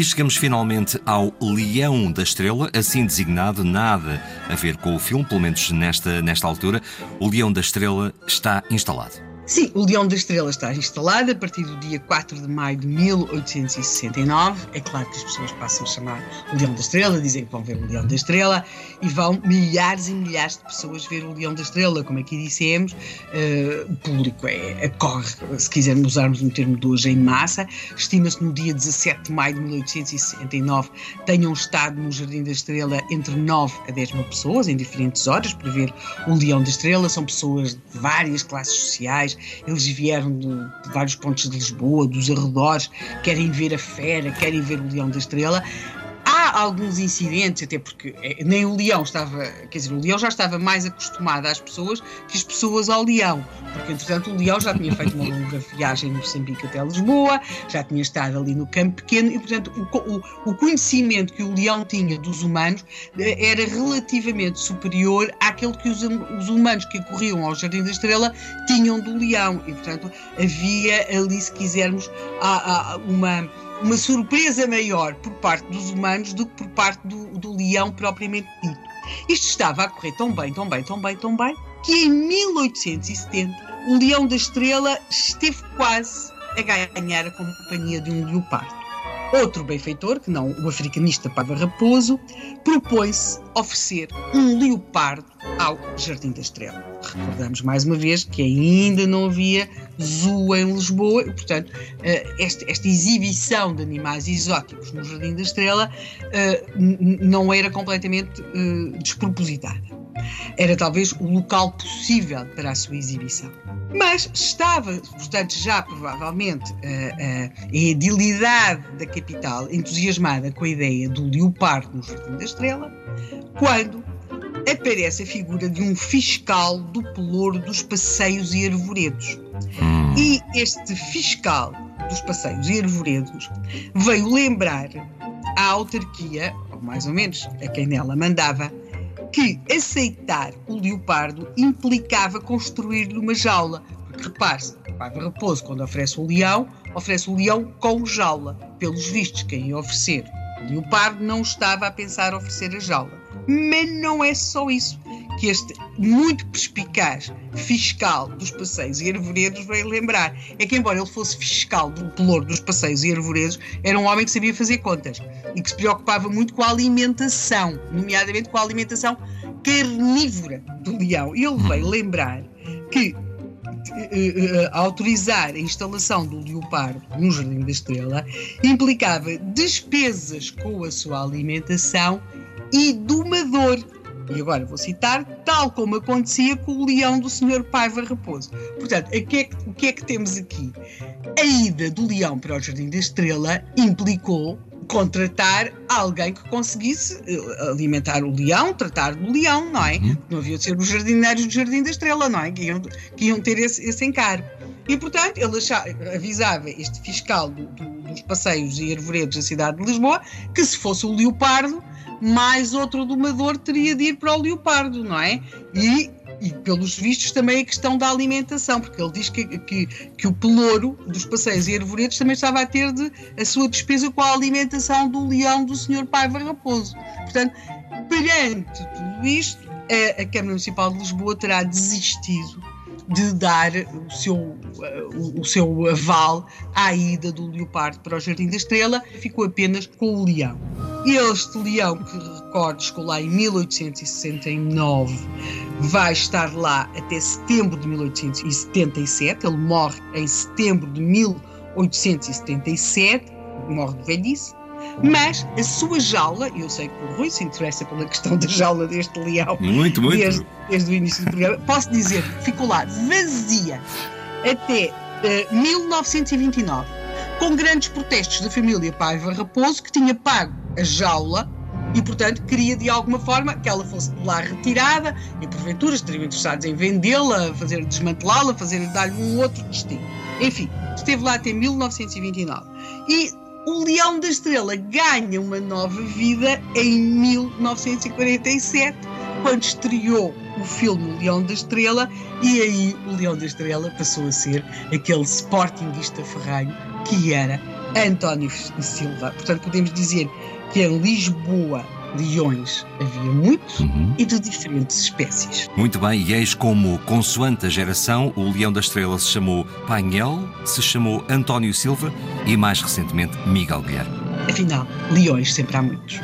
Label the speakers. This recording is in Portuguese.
Speaker 1: E chegamos finalmente ao Leão da Estrela, assim designado, nada a ver com o filme, pelo menos nesta, nesta altura. O Leão da Estrela está instalado.
Speaker 2: Sim, o Leão da Estrela está instalado a partir do dia 4 de maio de 1869. É claro que as pessoas passam a chamar o Leão da Estrela, dizem que vão ver o Leão da Estrela e vão milhares e milhares de pessoas ver o Leão da Estrela. Como aqui dissemos, uh, o público é, corre, se quisermos usarmos um termo de hoje, em massa. Estima-se no dia 17 de maio de 1869 tenham estado no Jardim da Estrela entre 9 a 10 mil pessoas, em diferentes horas, para ver o Leão da Estrela. São pessoas de várias classes sociais eles vieram de, de vários pontos de Lisboa, dos arredores, querem ver a fera, querem ver o Leão da Estrela alguns incidentes, até porque eh, nem o leão estava, quer dizer, o leão já estava mais acostumado às pessoas que as pessoas ao leão, porque entretanto o leão já tinha feito uma longa viagem no Moçambique até Lisboa, já tinha estado ali no campo pequeno e, portanto, o, o, o conhecimento que o leão tinha dos humanos eh, era relativamente superior àquele que os, os humanos que corriam ao Jardim da Estrela tinham do leão. E, portanto, havia ali, se quisermos, uma uma surpresa maior por parte dos humanos do que por parte do, do leão propriamente dito. Isto estava a correr tão bem, tão bem, tão bem, tão bem, que em 1870 o Leão da Estrela esteve quase a ganhar a companhia de um leopardo. Outro benfeitor, que não o africanista Pava Raposo, propõe-se oferecer um leopardo ao Jardim da Estrela. Recordamos mais uma vez que ainda não havia zoo em Lisboa e, portanto, eh, esta, esta exibição de animais exóticos no Jardim da Estrela eh, não era completamente eh, despropositada era talvez o local possível para a sua exibição. Mas estava, portanto, já provavelmente a, a, a edilidade da capital entusiasmada com a ideia do leopardo no Jardim da Estrela, quando aparece a figura de um fiscal do pelouro dos passeios e arvoredos. Hum. E este fiscal dos passeios e arvoredos veio lembrar à autarquia, ou mais ou menos a quem nela mandava, que aceitar o leopardo implicava construir-lhe uma jaula. Porque repare-se, o Paiva Raposo, quando oferece o leão, oferece o leão com jaula. Pelos vistos, quem ia oferecer o leopardo não estava a pensar oferecer a jaula. Mas não é só isso que este muito perspicaz fiscal dos passeios e arvoredos veio lembrar. É que, embora ele fosse fiscal do pelouro dos passeios e arvoredos, era um homem que sabia fazer contas e que se preocupava muito com a alimentação, nomeadamente com a alimentação carnívora do leão. E ele veio lembrar que uh, autorizar a instalação do leopardo no Jardim da Estrela implicava despesas com a sua alimentação e domador. E agora vou citar, tal como acontecia com o leão do Sr. Paiva Raposo. Portanto, o que, é que, o que é que temos aqui? A ida do leão para o Jardim da Estrela implicou contratar alguém que conseguisse eh, alimentar o leão, tratar do leão, não é? Uhum. Não havia de ser os jardinários do Jardim da Estrela, não é? Que iam, que iam ter esse, esse encargo. E, portanto, ele achava, avisava este fiscal do, do, dos passeios e arvoredos da cidade de Lisboa que se fosse o leopardo, mais outro domador teria de ir para o leopardo, não é? E e pelos vistos também a questão da alimentação, porque ele diz que, que, que o pelouro dos passeios e arvoredos também estava a ter de, a sua despesa com a alimentação do leão do Sr. Paiva Raposo. Portanto, perante tudo isto, a, a Câmara Municipal de Lisboa terá desistido de dar o seu, o seu aval à ida do leopardo para o Jardim da Estrela, ficou apenas com o leão. Este leão, que recordo, chegou lá em 1869, vai estar lá até setembro de 1877. Ele morre em setembro de 1877, morre de velhice. Mas a sua jaula, eu sei que o Rui se interessa pela questão da jaula deste leão
Speaker 1: muito, muito.
Speaker 2: Desde, desde o início do programa, posso dizer que ficou lá vazia até uh, eh, 1929, com grandes protestos da família Paiva Raposo, que tinha pago a jaula e, portanto, queria de alguma forma que ela fosse de lá retirada e, porventura, estariam interessados em vendê-la, fazer desmantelá-la, fazer dar-lhe um outro destino. Enfim, esteve lá até 1929. E O Leão da Estrela ganha uma nova vida em 1947, quando estreou o filme Leão da Estrela, e aí o Leão da Estrela passou a ser aquele sportinguista ferranho que era António Silva. Portanto, podemos dizer que em Lisboa leões havia muitos uhum. e de diferentes espécies.
Speaker 1: Muito bem, e eis como, consoante a geração, o Leão da Estrela se chamou Painel, se chamou António Silva e mais recentemente Miguel Guilherme.
Speaker 2: Afinal, leões sempre há muitos.